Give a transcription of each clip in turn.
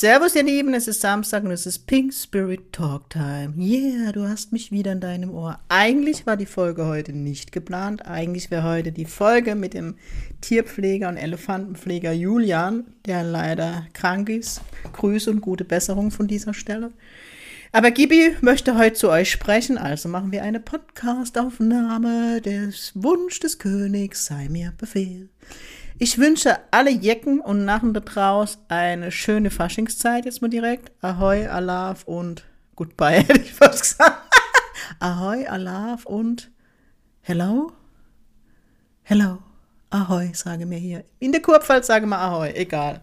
Servus, ihr Lieben, es ist Samstag und es ist Pink Spirit Talk Time. Yeah, du hast mich wieder in deinem Ohr. Eigentlich war die Folge heute nicht geplant. Eigentlich wäre heute die Folge mit dem Tierpfleger und Elefantenpfleger Julian, der leider krank ist. Grüße und gute Besserung von dieser Stelle. Aber Gibi möchte heute zu euch sprechen, also machen wir eine Podcastaufnahme. des Wunsch des Königs sei mir Befehl. Ich wünsche alle Jecken und Narren da draus eine schöne Faschingszeit jetzt mal direkt. Ahoi, Alaf und Goodbye, hätte ich fast gesagt. Ahoi, Alaf und Hello? Hello. Ahoi, sage mir hier. In der Kurpfalz sage mal Ahoi, egal.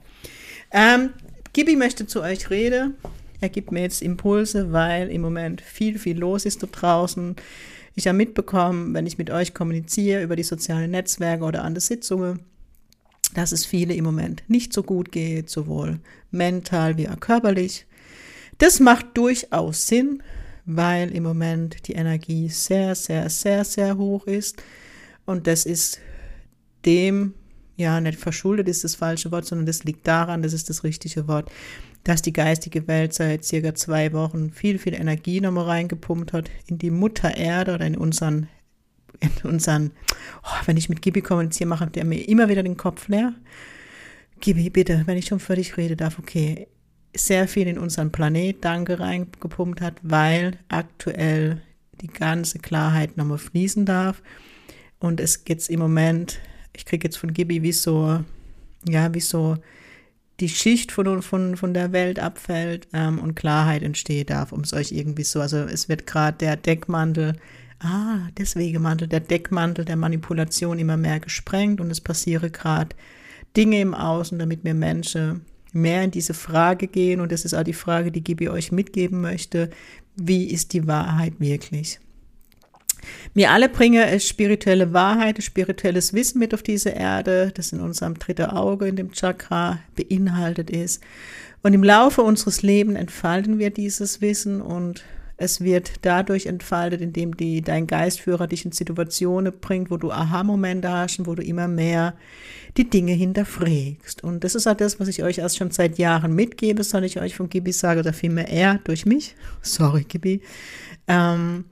Ähm, Gibi möchte zu euch reden. Er gibt mir jetzt Impulse, weil im Moment viel, viel los ist da draußen. Ich habe mitbekommen, wenn ich mit euch kommuniziere über die sozialen Netzwerke oder an der Sitzungen, dass es viele im Moment nicht so gut geht, sowohl mental wie auch körperlich. Das macht durchaus Sinn, weil im Moment die Energie sehr, sehr, sehr, sehr hoch ist. Und das ist dem, ja, nicht verschuldet ist das falsche Wort, sondern das liegt daran, das ist das richtige Wort, dass die geistige Welt seit circa zwei Wochen viel, viel Energie nochmal reingepumpt hat in die Mutter Erde oder in unseren in unseren, oh, wenn ich mit Gibi kommuniziere, macht der mir immer wieder den Kopf leer. Gibi, bitte, wenn ich schon für dich rede darf, okay, sehr viel in unseren Planet Danke reingepumpt hat, weil aktuell die ganze Klarheit nochmal fließen darf. Und es geht im Moment, ich kriege jetzt von Gibi wie so, ja, wie so die Schicht von, von, von der Welt abfällt ähm, und Klarheit entstehen darf, um es euch irgendwie so, also es wird gerade der Deckmantel ah, der Wegemantel, der Deckmantel der Manipulation immer mehr gesprengt und es passiere gerade Dinge im Außen, damit wir Menschen mehr in diese Frage gehen und das ist auch die Frage, die Gibi euch mitgeben möchte, wie ist die Wahrheit wirklich? Wir alle bringen spirituelle Wahrheit, spirituelles Wissen mit auf diese Erde, das in unserem dritten Auge, in dem Chakra beinhaltet ist. Und im Laufe unseres Lebens entfalten wir dieses Wissen und es wird dadurch entfaltet, indem die, dein Geistführer dich in Situationen bringt, wo du Aha-Momente hast und wo du immer mehr die Dinge hinterfragst. Und das ist halt das, was ich euch erst schon seit Jahren mitgebe, soll ich euch von Gibi sage, oder vielmehr er durch mich. Sorry, Gibi. Ähm,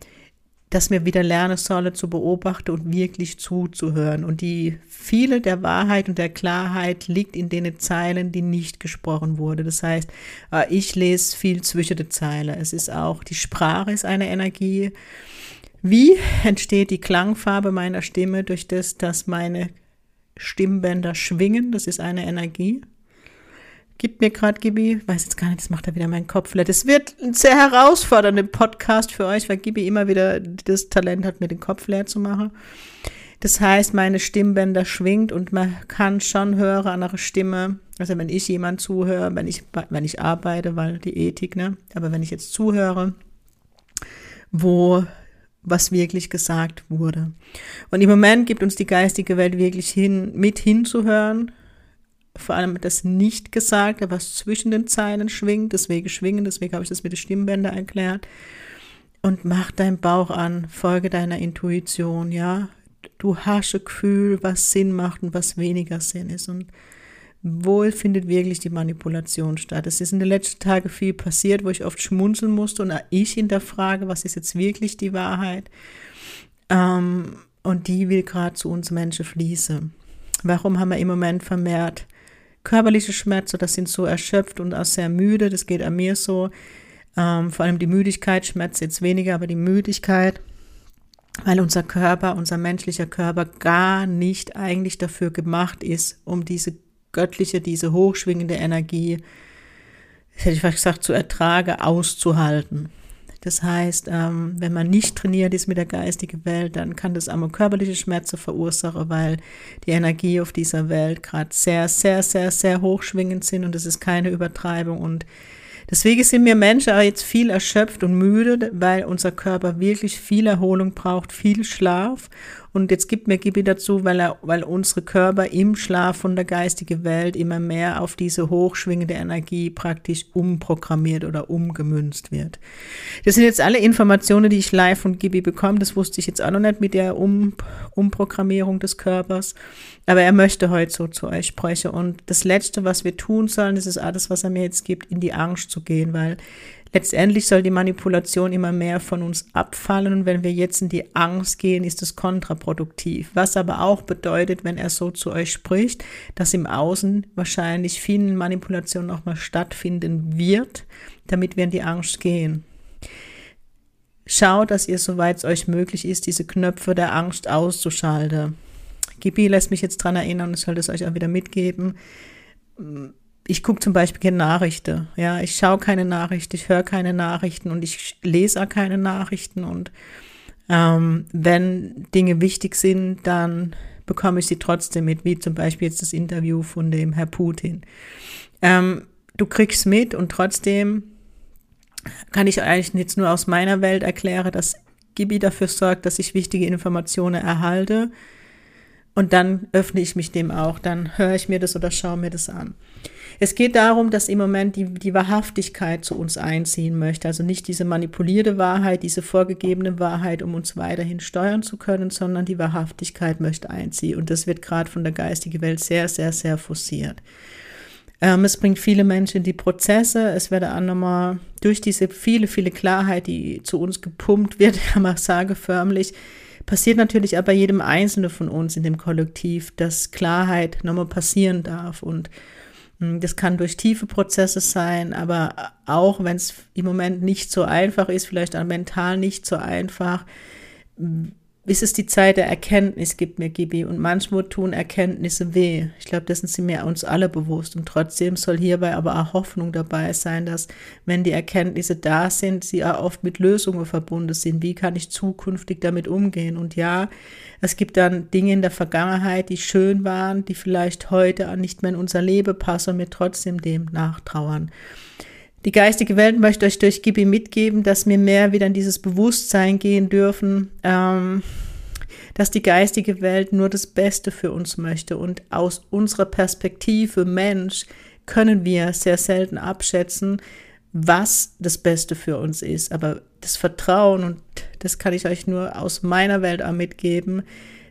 dass wir wieder lernen sollen zu beobachten und wirklich zuzuhören. Und die viele der Wahrheit und der Klarheit liegt in den Zeilen, die nicht gesprochen wurde. Das heißt, äh, ich lese viel zwischen den Zeilen. Es ist auch, die Sprache ist eine Energie. Wie entsteht die Klangfarbe meiner Stimme durch das, dass meine Stimmbänder schwingen? Das ist eine Energie gibt mir gerade Gibi, weiß jetzt gar nicht, das macht er wieder meinen Kopf leer. Das wird ein sehr herausfordernder Podcast für euch, weil Gibi immer wieder das Talent hat, mir den Kopf leer zu machen. Das heißt, meine Stimmbänder schwingt und man kann schon hören an einer Stimme, also wenn ich jemand zuhöre, wenn ich, wenn ich arbeite, weil die Ethik, ne, aber wenn ich jetzt zuhöre, wo was wirklich gesagt wurde. Und im Moment gibt uns die geistige Welt wirklich hin, mit hinzuhören, vor allem das Nicht-Gesagte, was zwischen den Zeilen schwingt, deswegen schwingen, deswegen habe ich das mit den Stimmbändern erklärt. Und mach deinen Bauch an, folge deiner Intuition, ja. Du hast ein Gefühl, was Sinn macht und was weniger Sinn ist. Und wohl findet wirklich die Manipulation statt. Es ist in den letzten Tagen viel passiert, wo ich oft schmunzeln musste und ich hinterfrage, was ist jetzt wirklich die Wahrheit? Ähm, und die will gerade zu uns Menschen fließen. Warum haben wir im Moment vermehrt körperliche Schmerzen, das sind so erschöpft und auch sehr müde, das geht an mir so. Ähm, vor allem die Müdigkeit, schmerzt jetzt weniger, aber die Müdigkeit, weil unser Körper, unser menschlicher Körper gar nicht eigentlich dafür gemacht ist, um diese göttliche, diese hochschwingende Energie, hätte ich fast gesagt, zu ertragen, auszuhalten. Das heißt, ähm, wenn man nicht trainiert ist mit der geistigen Welt, dann kann das einmal körperliche Schmerzen verursachen, weil die Energie auf dieser Welt gerade sehr, sehr, sehr, sehr hochschwingend sind und das ist keine Übertreibung und Deswegen sind wir Menschen auch jetzt viel erschöpft und müde, weil unser Körper wirklich viel Erholung braucht, viel Schlaf. Und jetzt gibt mir Gibi dazu, weil, er, weil unsere Körper im Schlaf von der geistigen Welt immer mehr auf diese hochschwingende Energie praktisch umprogrammiert oder umgemünzt wird. Das sind jetzt alle Informationen, die ich live von Gibi bekomme. Das wusste ich jetzt auch noch nicht mit der um Umprogrammierung des Körpers. Aber er möchte heute so zu euch sprechen. Und das Letzte, was wir tun sollen, das ist alles, was er mir jetzt gibt, in die Angst zu gehen, weil Letztendlich soll die Manipulation immer mehr von uns abfallen und wenn wir jetzt in die Angst gehen, ist es kontraproduktiv. Was aber auch bedeutet, wenn er so zu euch spricht, dass im Außen wahrscheinlich vielen Manipulationen nochmal stattfinden wird, damit wir in die Angst gehen. Schaut, dass ihr, soweit es euch möglich ist, diese Knöpfe der Angst auszuschalten. Gibi lässt mich jetzt dran erinnern, ich sollte es euch auch wieder mitgeben ich gucke zum Beispiel keine Nachrichten. Ja, ich schaue keine Nachrichten, ich höre keine Nachrichten und ich lese auch keine Nachrichten. Und ähm, wenn Dinge wichtig sind, dann bekomme ich sie trotzdem mit, wie zum Beispiel jetzt das Interview von dem Herr Putin. Ähm, du kriegst mit und trotzdem kann ich eigentlich jetzt nur aus meiner Welt erklären, dass Gibi dafür sorgt, dass ich wichtige Informationen erhalte. Und dann öffne ich mich dem auch, dann höre ich mir das oder schaue mir das an. Es geht darum, dass im Moment die, die Wahrhaftigkeit zu uns einziehen möchte. Also nicht diese manipulierte Wahrheit, diese vorgegebene Wahrheit, um uns weiterhin steuern zu können, sondern die Wahrhaftigkeit möchte einziehen. Und das wird gerade von der geistigen Welt sehr, sehr, sehr forciert. Ähm, es bringt viele Menschen in die Prozesse. Es wird auch nochmal durch diese viele, viele Klarheit, die zu uns gepumpt wird, man sagen förmlich, passiert natürlich aber jedem Einzelnen von uns in dem Kollektiv, dass Klarheit nochmal passieren darf. Und das kann durch tiefe Prozesse sein, aber auch wenn es im Moment nicht so einfach ist, vielleicht auch mental nicht so einfach, bis es die Zeit der Erkenntnis gibt, mir Gibi. Und manchmal tun Erkenntnisse weh. Ich glaube, dessen sind wir uns alle bewusst. Und trotzdem soll hierbei aber auch Hoffnung dabei sein, dass, wenn die Erkenntnisse da sind, sie auch oft mit Lösungen verbunden sind. Wie kann ich zukünftig damit umgehen? Und ja, es gibt dann Dinge in der Vergangenheit, die schön waren, die vielleicht heute nicht mehr in unser Leben passen und wir trotzdem dem nachtrauern. Die geistige Welt möchte euch durch Gibi mitgeben, dass wir mehr wieder in dieses Bewusstsein gehen dürfen, ähm, dass die geistige Welt nur das Beste für uns möchte. Und aus unserer Perspektive Mensch können wir sehr selten abschätzen, was das Beste für uns ist. Aber das Vertrauen, und das kann ich euch nur aus meiner Welt auch mitgeben,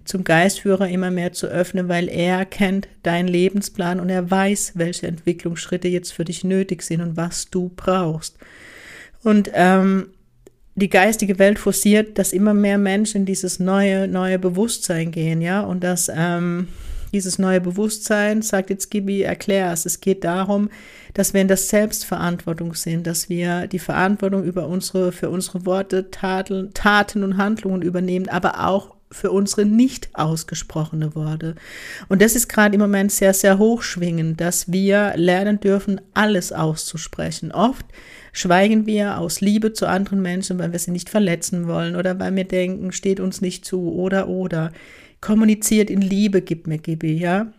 zum Geistführer immer mehr zu öffnen, weil er kennt deinen Lebensplan und er weiß, welche Entwicklungsschritte jetzt für dich nötig sind und was du brauchst. Und ähm, die geistige Welt forciert, dass immer mehr Menschen in dieses neue, neue Bewusstsein gehen, ja, und dass ähm, dieses neue Bewusstsein, sagt jetzt Gibi, erklär es. Es geht darum, dass wir in der Selbstverantwortung sind, dass wir die Verantwortung über unsere, für unsere Worte, Taten, Taten und Handlungen übernehmen, aber auch für unsere nicht ausgesprochene Worte. Und das ist gerade im Moment sehr, sehr hochschwingend, dass wir lernen dürfen, alles auszusprechen. Oft schweigen wir aus Liebe zu anderen Menschen, weil wir sie nicht verletzen wollen oder weil wir denken, steht uns nicht zu oder oder. Kommuniziert in Liebe, gib mir, gib mir, ja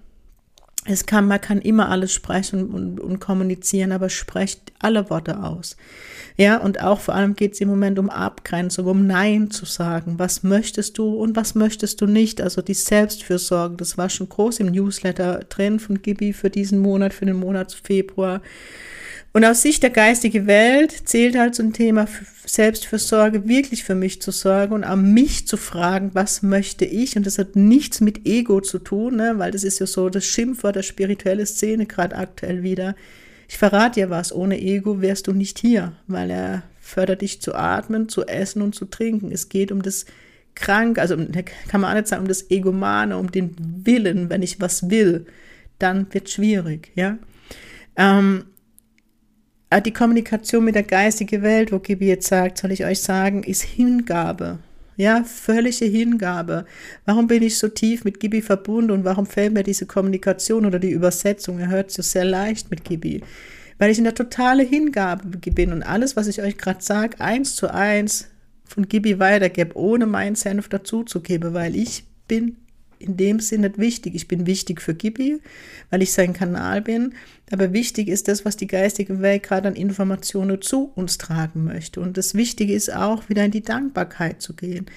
es kann, man kann immer alles sprechen und, und kommunizieren, aber sprecht alle Worte aus. Ja, und auch vor allem geht es im Moment um Abgrenzung, um Nein zu sagen. Was möchtest du und was möchtest du nicht? Also die Selbstfürsorge, das war schon groß im Newsletter drin von Gibi für diesen Monat, für den Monat Februar. Und aus Sicht der geistigen Welt zählt halt ein Thema Selbstfürsorge wirklich für mich zu sorgen und an mich zu fragen, was möchte ich? Und das hat nichts mit Ego zu tun, ne? weil das ist ja so das Schimpfwort der spirituellen Szene gerade aktuell wieder. Ich verrate dir was, ohne Ego wärst du nicht hier, weil er fördert dich zu atmen, zu essen und zu trinken. Es geht um das Krank, also kann man auch nicht sagen, um das Egomane, um den Willen, wenn ich was will, dann wird schwierig, ja. Ähm, äh, die Kommunikation mit der geistigen Welt, wo Gibi jetzt sagt, soll ich euch sagen, ist Hingabe. Ja, völlige Hingabe. Warum bin ich so tief mit Gibi verbunden und warum fällt mir diese Kommunikation oder die Übersetzung? Er hört so sehr leicht mit Gibi. Weil ich in der totale Hingabe bin und alles, was ich euch gerade sage, eins zu eins von Gibi weitergebe, ohne meinen Senf dazuzugeben, weil ich bin in dem Sinne nicht wichtig. Ich bin wichtig für Gibi, weil ich sein Kanal bin. Aber wichtig ist das, was die geistige Welt gerade an Informationen zu uns tragen möchte. Und das Wichtige ist auch, wieder in die Dankbarkeit zu gehen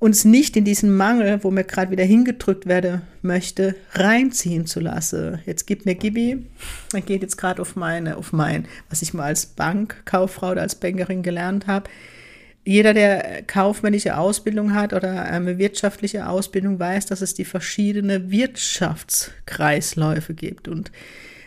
uns nicht in diesen Mangel, wo mir gerade wieder hingedrückt werde möchte, reinziehen zu lassen. Jetzt gibt mir Gibi, er geht jetzt gerade auf meine, auf mein, was ich mal als Bankkauffrau oder als Bankerin gelernt habe. Jeder, der kaufmännische Ausbildung hat oder eine wirtschaftliche Ausbildung, weiß, dass es die verschiedenen Wirtschaftskreisläufe gibt. Und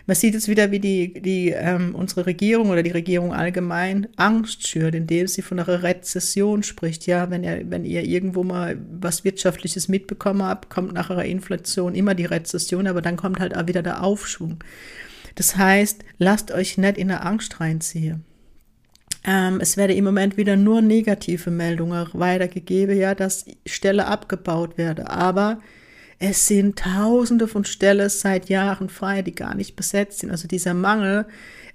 man sieht jetzt wieder, wie die, die, ähm, unsere Regierung oder die Regierung allgemein Angst schürt, indem sie von einer Rezession spricht. Ja, wenn ihr, wenn ihr irgendwo mal was Wirtschaftliches mitbekommen habt, kommt nach einer Inflation immer die Rezession, aber dann kommt halt auch wieder der Aufschwung. Das heißt, lasst euch nicht in eine Angst reinziehen. Ähm, es werde im Moment wieder nur negative Meldungen weitergegeben, ja, dass Stelle abgebaut werde. Aber es sind tausende von Stellen seit Jahren frei, die gar nicht besetzt sind. Also dieser Mangel,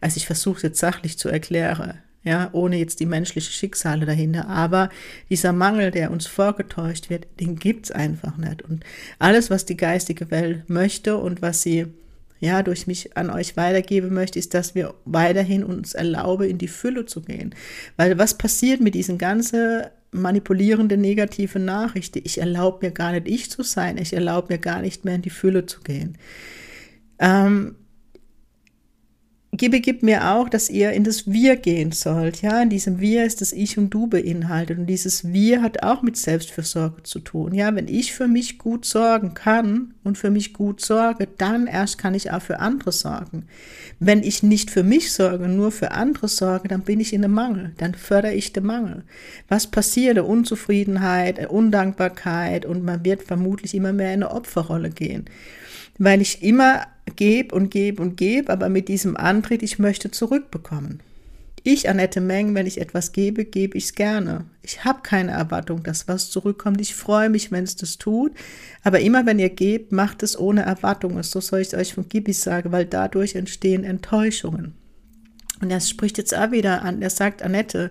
also ich versuche es jetzt sachlich zu erklären, ja, ohne jetzt die menschliche Schicksale dahinter. Aber dieser Mangel, der uns vorgetäuscht wird, den gibt's einfach nicht. Und alles, was die geistige Welt möchte und was sie ja, durch mich an euch weitergeben möchte, ist, dass wir weiterhin uns erlauben, in die Fülle zu gehen. Weil was passiert mit diesen ganzen manipulierende negative Nachrichten? Ich erlaube mir gar nicht ich zu sein. Ich erlaube mir gar nicht mehr in die Fülle zu gehen. Ähm, Gebe gibt mir auch, dass ihr in das Wir gehen sollt. Ja, in diesem Wir ist das Ich und Du beinhaltet. Und dieses Wir hat auch mit Selbstfürsorge zu tun. Ja, wenn ich für mich gut sorgen kann und für mich gut sorge, dann erst kann ich auch für andere sorgen. Wenn ich nicht für mich sorge, nur für andere sorge, dann bin ich in einem Mangel. Dann fördere ich den Mangel. Was passiert? Unzufriedenheit, Undankbarkeit und man wird vermutlich immer mehr in eine Opferrolle gehen weil ich immer gebe und gebe und gebe, aber mit diesem Antritt, ich möchte zurückbekommen. Ich, Annette Meng, wenn ich etwas gebe, gebe ich es gerne. Ich habe keine Erwartung, dass was zurückkommt. Ich freue mich, wenn es das tut. Aber immer, wenn ihr gebt, macht es ohne Erwartungen. So soll ich es euch von Gibi sagen, weil dadurch entstehen Enttäuschungen. Und er spricht jetzt auch wieder an, er sagt, Annette,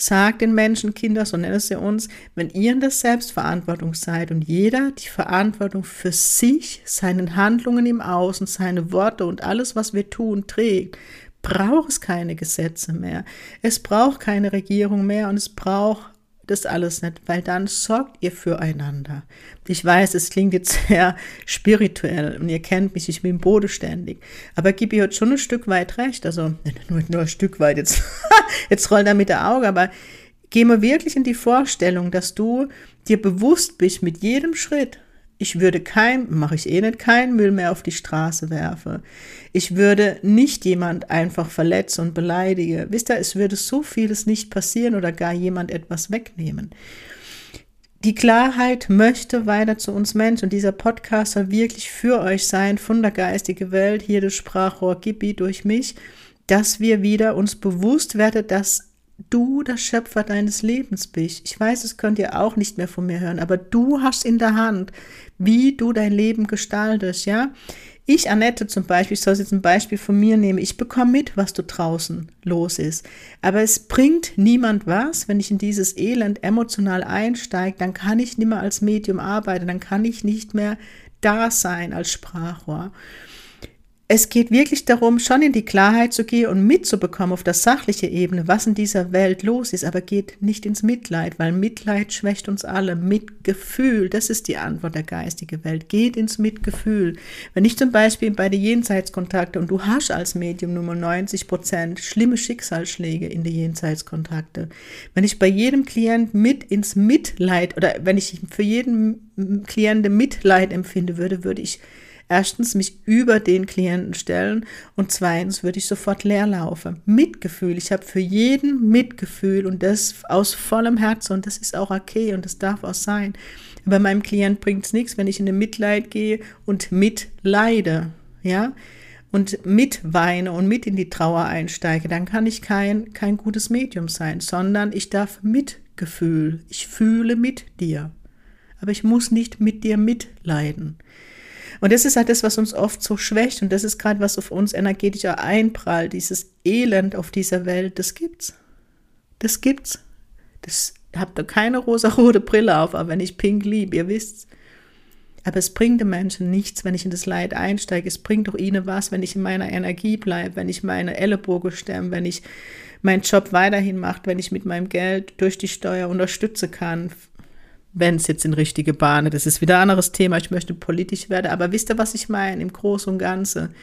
Sagt den Menschen, Kinder, so nennen sie uns, wenn ihr in der Selbstverantwortung seid und jeder die Verantwortung für sich, seinen Handlungen im Außen, seine Worte und alles, was wir tun, trägt, braucht es keine Gesetze mehr. Es braucht keine Regierung mehr und es braucht das alles nicht, weil dann sorgt ihr füreinander. Ich weiß, es klingt jetzt sehr spirituell und ihr kennt mich, ich bin bodenständig. Aber Gibi hat schon ein Stück weit recht, also nur, nur ein Stück weit, jetzt, jetzt rollt er mit der Auge, aber geh mal wirklich in die Vorstellung, dass du dir bewusst bist mit jedem Schritt, ich würde kein, mache ich eh nicht, keinen Müll mehr auf die Straße werfe. Ich würde nicht jemand einfach verletzen und beleidige. Wisst ihr, es würde so vieles nicht passieren oder gar jemand etwas wegnehmen. Die Klarheit möchte weiter zu uns Menschen und dieser Podcast soll wirklich für euch sein, von der geistigen Welt, hier das Sprachrohr Gibi durch mich, dass wir wieder uns bewusst werden, dass du der Schöpfer deines Lebens bist. Ich weiß, es könnt ihr auch nicht mehr von mir hören, aber du hast in der Hand, wie du dein Leben gestaltest, ja? Ich, Annette zum Beispiel, ich soll jetzt ein Beispiel von mir nehmen, ich bekomme mit, was du draußen los ist. Aber es bringt niemand was, wenn ich in dieses Elend emotional einsteige, dann kann ich nicht mehr als Medium arbeiten, dann kann ich nicht mehr da sein als Sprachrohr es geht wirklich darum, schon in die Klarheit zu gehen und mitzubekommen auf der sachlichen Ebene, was in dieser Welt los ist, aber geht nicht ins Mitleid, weil Mitleid schwächt uns alle. Mitgefühl, das ist die Antwort der geistigen Welt. Geht ins Mitgefühl. Wenn ich zum Beispiel bei den Jenseitskontakte und du hast als Medium Nummer 90 Prozent schlimme Schicksalsschläge in den Jenseitskontakte, wenn ich bei jedem Klient mit ins Mitleid oder wenn ich für jeden Klienten Mitleid empfinde würde, würde ich erstens mich über den Klienten stellen und zweitens würde ich sofort leer laufen. Mitgefühl. Ich habe für jeden Mitgefühl und das aus vollem Herzen und das ist auch okay und das darf auch sein. Bei meinem Klient bringt es nichts, wenn ich in den Mitleid gehe und mitleide, ja, und mitweine und mit in die Trauer einsteige, dann kann ich kein, kein gutes Medium sein, sondern ich darf Mitgefühl. Ich fühle mit dir. Aber ich muss nicht mit dir mitleiden. Und das ist halt das, was uns oft so schwächt. Und das ist gerade, was auf uns energetischer einprallt. Dieses Elend auf dieser Welt, das gibt's. Das gibt's. Das habt ihr keine rosa-rote Brille auf, aber wenn ich Pink liebe, ihr wisst's. Aber es bringt den Menschen nichts, wenn ich in das Leid einsteige. Es bringt doch ihnen was, wenn ich in meiner Energie bleibe, wenn ich meine Ellenbogen stemme, wenn ich meinen Job weiterhin mache, wenn ich mit meinem Geld durch die Steuer unterstützen kann. Wenn es jetzt in richtige Bahnen, das ist wieder ein anderes Thema, ich möchte politisch werden, aber wisst ihr, was ich meine im Großen und Ganzen?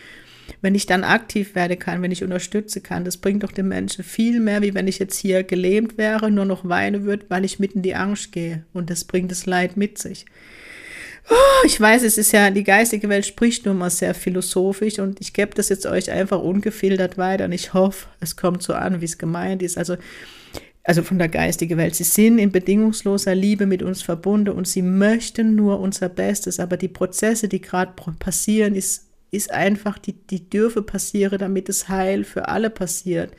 Wenn ich dann aktiv werden kann, wenn ich unterstützen kann, das bringt doch den Menschen viel mehr, wie wenn ich jetzt hier gelähmt wäre, nur noch weinen würde, weil ich mitten in die Angst gehe. Und das bringt das Leid mit sich. Oh, ich weiß, es ist ja, die geistige Welt spricht nun mal sehr philosophisch und ich gebe das jetzt euch einfach ungefiltert weiter und ich hoffe, es kommt so an, wie es gemeint ist. Also, also von der geistigen Welt. Sie sind in bedingungsloser Liebe mit uns verbunden und sie möchten nur unser Bestes, aber die Prozesse, die gerade passieren, ist, ist einfach, die, die dürfe passieren, damit das Heil für alle passiert.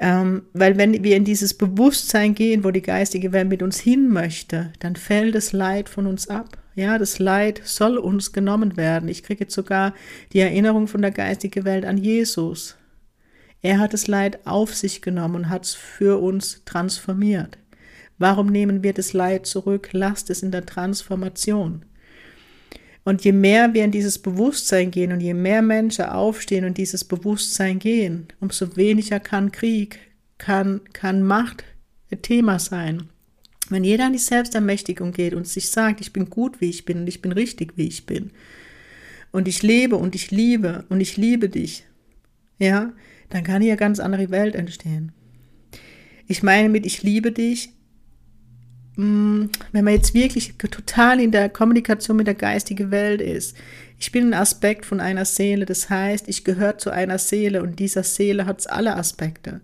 Ähm, weil wenn wir in dieses Bewusstsein gehen, wo die geistige Welt mit uns hin möchte, dann fällt das Leid von uns ab. Ja, das Leid soll uns genommen werden. Ich kriege jetzt sogar die Erinnerung von der geistigen Welt an Jesus. Er hat das Leid auf sich genommen und hat es für uns transformiert. Warum nehmen wir das Leid zurück? Lasst es in der Transformation. Und je mehr wir in dieses Bewusstsein gehen und je mehr Menschen aufstehen und dieses Bewusstsein gehen, umso weniger kann Krieg, kann, kann Macht Thema sein. Wenn jeder an die Selbstermächtigung geht und sich sagt, ich bin gut, wie ich bin und ich bin richtig, wie ich bin. Und ich lebe und ich liebe und ich liebe dich. Ja, dann kann hier ganz andere Welt entstehen. Ich meine mit ich liebe dich, mm, wenn man jetzt wirklich total in der Kommunikation mit der geistigen Welt ist. Ich bin ein Aspekt von einer Seele, das heißt, ich gehöre zu einer Seele und dieser Seele hat alle Aspekte.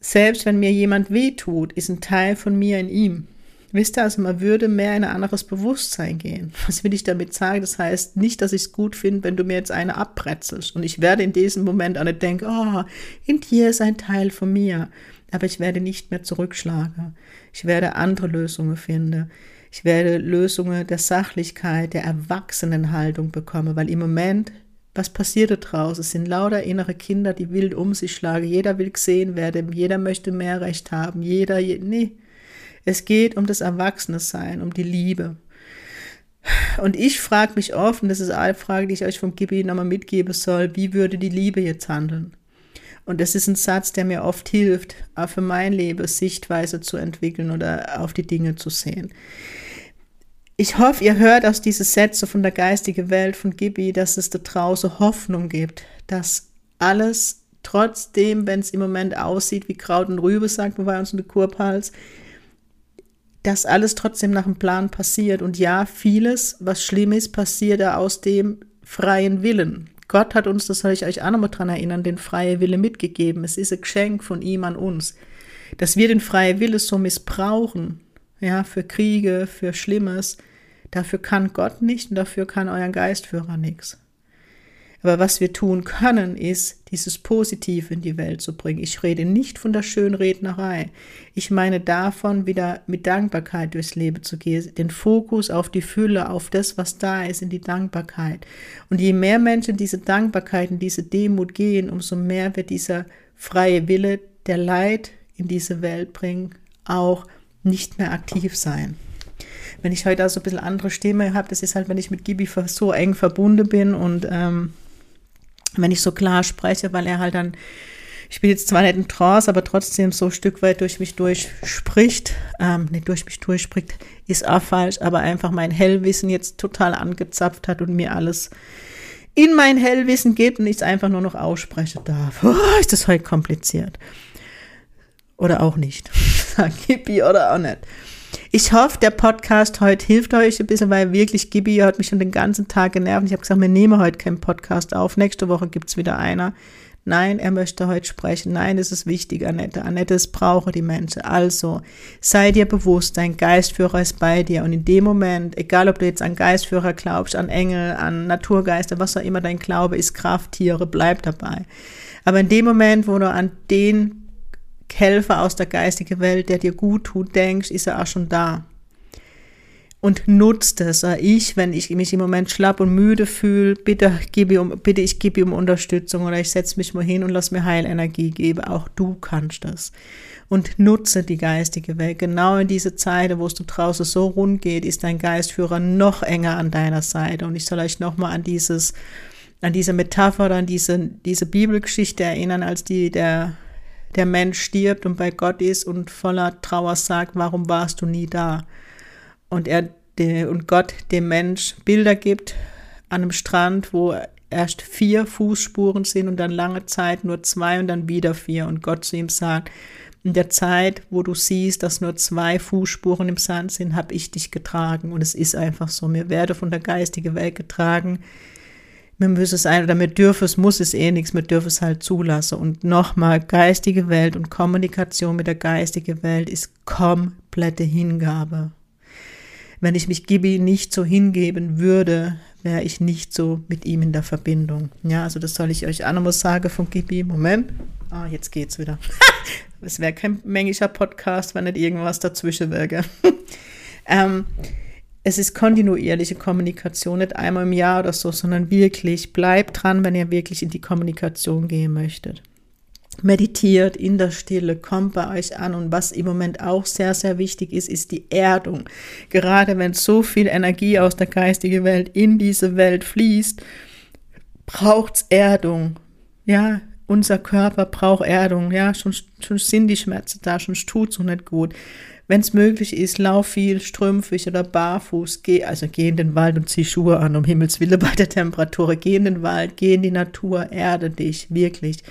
Selbst wenn mir jemand wehtut, ist ein Teil von mir in ihm. Wisst ihr, also man würde mehr in ein anderes Bewusstsein gehen. Was will ich damit sagen? Das heißt nicht, dass ich es gut finde, wenn du mir jetzt eine abbretzelst. Und ich werde in diesem Moment auch nicht denken, oh, in dir ist ein Teil von mir. Aber ich werde nicht mehr zurückschlagen. Ich werde andere Lösungen finden. Ich werde Lösungen der Sachlichkeit, der Erwachsenenhaltung bekommen, weil im Moment was passiert da draußen? Es sind lauter innere Kinder, die wild um sich schlagen. Jeder will gesehen werden, jeder möchte mehr Recht haben, jeder, je, nee. Es geht um das Erwachsene-Sein, um die Liebe. Und ich frage mich oft, und das ist eine Frage, die ich euch vom Gibi nochmal mitgeben soll, wie würde die Liebe jetzt handeln? Und das ist ein Satz, der mir oft hilft, auch für mein Leben Sichtweise zu entwickeln oder auf die Dinge zu sehen. Ich hoffe, ihr hört aus diesen Sätzen von der geistigen Welt von Gibi, dass es da draußen Hoffnung gibt, dass alles trotzdem, wenn es im Moment aussieht wie Kraut und Rübe, sagt man bei uns in der Kurpals, dass alles trotzdem nach dem Plan passiert. Und ja, vieles, was schlimm ist, passiert da aus dem freien Willen. Gott hat uns, das soll ich euch auch nochmal dran erinnern, den freien Wille mitgegeben. Es ist ein Geschenk von ihm an uns. Dass wir den freien Wille so missbrauchen, ja, für Kriege, für Schlimmes, Dafür kann Gott nicht und dafür kann euer Geistführer nichts. Aber was wir tun können, ist, dieses Positiv in die Welt zu bringen. Ich rede nicht von der Schönrednerei. Ich meine davon, wieder mit Dankbarkeit durchs Leben zu gehen, den Fokus auf die Fülle, auf das, was da ist, in die Dankbarkeit. Und je mehr Menschen diese Dankbarkeit und diese Demut gehen, umso mehr wird dieser freie Wille, der Leid in diese Welt bringt, auch nicht mehr aktiv sein wenn ich heute auch so ein bisschen andere Stimme habe, das ist halt, wenn ich mit Gibi so eng verbunden bin und ähm, wenn ich so klar spreche, weil er halt dann, ich bin jetzt zwar nicht in Trance, aber trotzdem so ein Stück weit durch mich durchspricht, ähm, nicht durch mich durchspricht, ist auch falsch, aber einfach mein Hellwissen jetzt total angezapft hat und mir alles in mein Hellwissen gibt und ich es einfach nur noch aussprechen darf. Oh, ist das heute kompliziert. Oder auch nicht. Gibi oder auch nicht. Ich hoffe, der Podcast heute hilft euch ein bisschen, weil wirklich Gibi hat mich schon den ganzen Tag genervt. Ich habe gesagt, wir nehmen heute keinen Podcast auf. Nächste Woche gibt es wieder einer. Nein, er möchte heute sprechen. Nein, das ist wichtig, Annette. Annette, es brauchen die Menschen. Also, sei dir bewusst, dein Geistführer ist bei dir. Und in dem Moment, egal ob du jetzt an Geistführer glaubst, an Engel, an Naturgeister, was auch immer dein Glaube ist, Krafttiere, bleib dabei. Aber in dem Moment, wo du an den Helfer aus der geistigen Welt, der dir gut tut, denkst, ist er auch schon da. und nutzt es. Ich, wenn ich mich im Moment schlapp und müde fühle, bitte, gebe um, bitte ich gebe um Unterstützung oder ich setze mich mal hin und lass mir Heilenergie geben. Auch du kannst das. Und nutze die geistige Welt. Genau in diese Zeit, wo es du draußen so rund geht, ist dein Geistführer noch enger an deiner Seite. Und ich soll euch nochmal an dieses, an diese Metapher an diese, diese Bibelgeschichte erinnern, als die, der, der Mensch stirbt und bei Gott ist und voller Trauer sagt, warum warst du nie da? und er und Gott dem Mensch Bilder gibt an einem Strand, wo erst vier Fußspuren sind und dann lange Zeit nur zwei und dann wieder vier und Gott zu ihm sagt, in der Zeit, wo du siehst, dass nur zwei Fußspuren im Sand sind, habe ich dich getragen und es ist einfach so, mir werde von der geistigen Welt getragen. Mir müsse es ein oder mir dürfe es, muss es eh nichts, mir dürfe es halt zulassen. Und nochmal, geistige Welt und Kommunikation mit der geistigen Welt ist komplette Hingabe. Wenn ich mich Gibi nicht so hingeben würde, wäre ich nicht so mit ihm in der Verbindung. Ja, also das soll ich euch auch nochmal sagen von Gibi. Moment. Ah, jetzt geht's wieder. Es wäre kein mängischer Podcast, wenn nicht irgendwas dazwischen wäre. ähm, es ist kontinuierliche Kommunikation, nicht einmal im Jahr oder so, sondern wirklich, bleibt dran, wenn ihr wirklich in die Kommunikation gehen möchtet meditiert in der Stille, kommt bei euch an. Und was im Moment auch sehr, sehr wichtig ist, ist die Erdung. Gerade wenn so viel Energie aus der geistigen Welt in diese Welt fließt, braucht's Erdung. Ja, unser Körper braucht Erdung. Ja, schon, schon sind die Schmerzen da, schon tut's so nicht gut. Wenn es möglich ist, lauf viel strümpfig oder barfuß, geh, also geh in den Wald und zieh Schuhe an, um Himmels Willen bei der Temperatur. Geh in den Wald, geh in die Natur, erde dich, wirklich.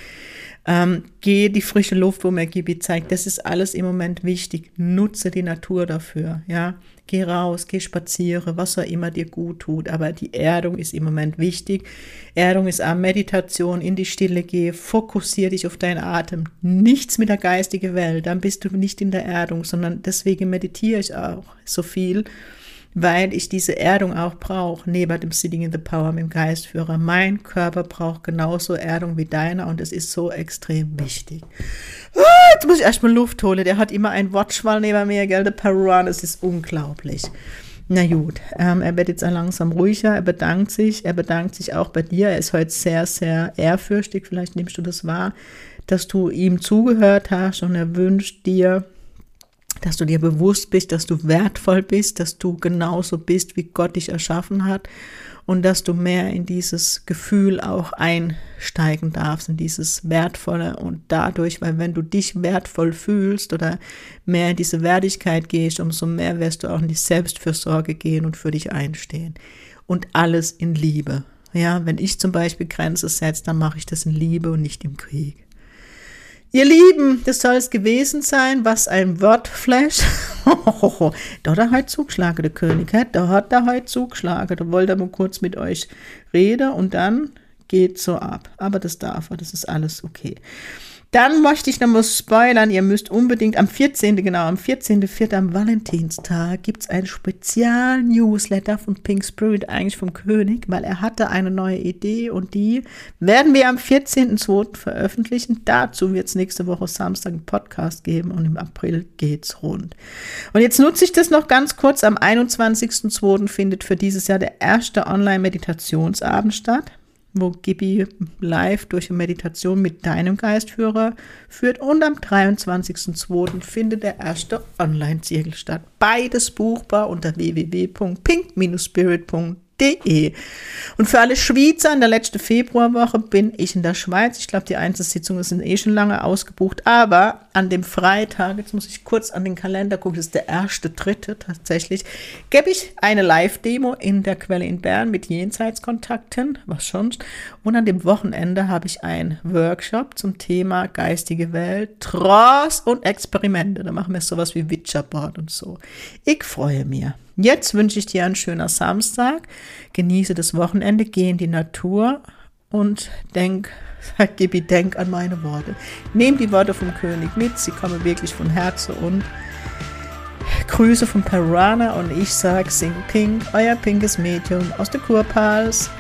Ähm, geh die frische Luft, wo mir Gibi zeigt. Das ist alles im Moment wichtig. Nutze die Natur dafür. Ja, geh raus, geh spaziere, was auch immer dir gut tut. Aber die Erdung ist im Moment wichtig. Erdung ist auch Meditation, in die Stille geh, fokussiere dich auf deinen Atem. Nichts mit der geistigen Welt. Dann bist du nicht in der Erdung, sondern deswegen meditiere ich auch so viel weil ich diese Erdung auch brauche, neben dem Sitting in the Power mit dem Geistführer. Mein Körper braucht genauso Erdung wie deiner und es ist so extrem wichtig. Ah, jetzt muss ich erstmal Luft holen. Der hat immer ein Wortschwall neben mir, gell, der Peruan, das ist unglaublich. Na gut, ähm, er wird jetzt langsam ruhiger, er bedankt sich, er bedankt sich auch bei dir, er ist heute sehr, sehr ehrfürchtig, vielleicht nimmst du das wahr, dass du ihm zugehört hast und er wünscht dir, dass du dir bewusst bist, dass du wertvoll bist, dass du genauso bist, wie Gott dich erschaffen hat und dass du mehr in dieses Gefühl auch einsteigen darfst, in dieses Wertvolle und dadurch, weil wenn du dich wertvoll fühlst oder mehr in diese Wertigkeit gehst, umso mehr wirst du auch in die Selbstfürsorge gehen und für dich einstehen. Und alles in Liebe. Ja, wenn ich zum Beispiel Grenze setze, dann mache ich das in Liebe und nicht im Krieg. Ihr Lieben, das soll es gewesen sein. Was ein Wortflash. da hat er heute zugeschlagen, der König. Da hat er heute zugeschlagen. Da wollte er mal kurz mit euch reden und dann geht so ab. Aber das darf er, das ist alles okay. Dann möchte ich nochmal spoilern, ihr müsst unbedingt am 14., genau, am 14.04. am Valentinstag gibt es ein Spezial-Newsletter von Pink Spirit, eigentlich vom König, weil er hatte eine neue Idee und die werden wir am 14.02. veröffentlichen. Dazu wird es nächste Woche Samstag einen Podcast geben und im April geht's rund. Und jetzt nutze ich das noch ganz kurz. Am 21.02. findet für dieses Jahr der erste Online-Meditationsabend statt wo Gibi live durch eine Meditation mit deinem Geistführer führt. Und am 23.02. findet der erste Online-Zirkel statt. Beides buchbar unter www.pink-spirit.de. Und für alle Schweizer in der letzten Februarwoche bin ich in der Schweiz. Ich glaube, die Einzelsitzungen sind eh schon lange ausgebucht. Aber an dem Freitag, jetzt muss ich kurz an den Kalender gucken, das ist der erste, dritte tatsächlich, gebe ich eine Live-Demo in der Quelle in Bern mit Jenseitskontakten, was sonst. Und an dem Wochenende habe ich einen Workshop zum Thema geistige Welt, Trance und Experimente. Da machen wir sowas wie Witcherboard und so. Ich freue mich. Jetzt wünsche ich dir einen schönen Samstag. Genieße das Wochenende, geh in die Natur und denk, Gibi, denk an meine Worte. Nehm die Worte vom König mit, sie kommen wirklich von Herzen und Grüße von Peruana und ich sag Sing Pink, euer pinkes Medium aus der Kurpals.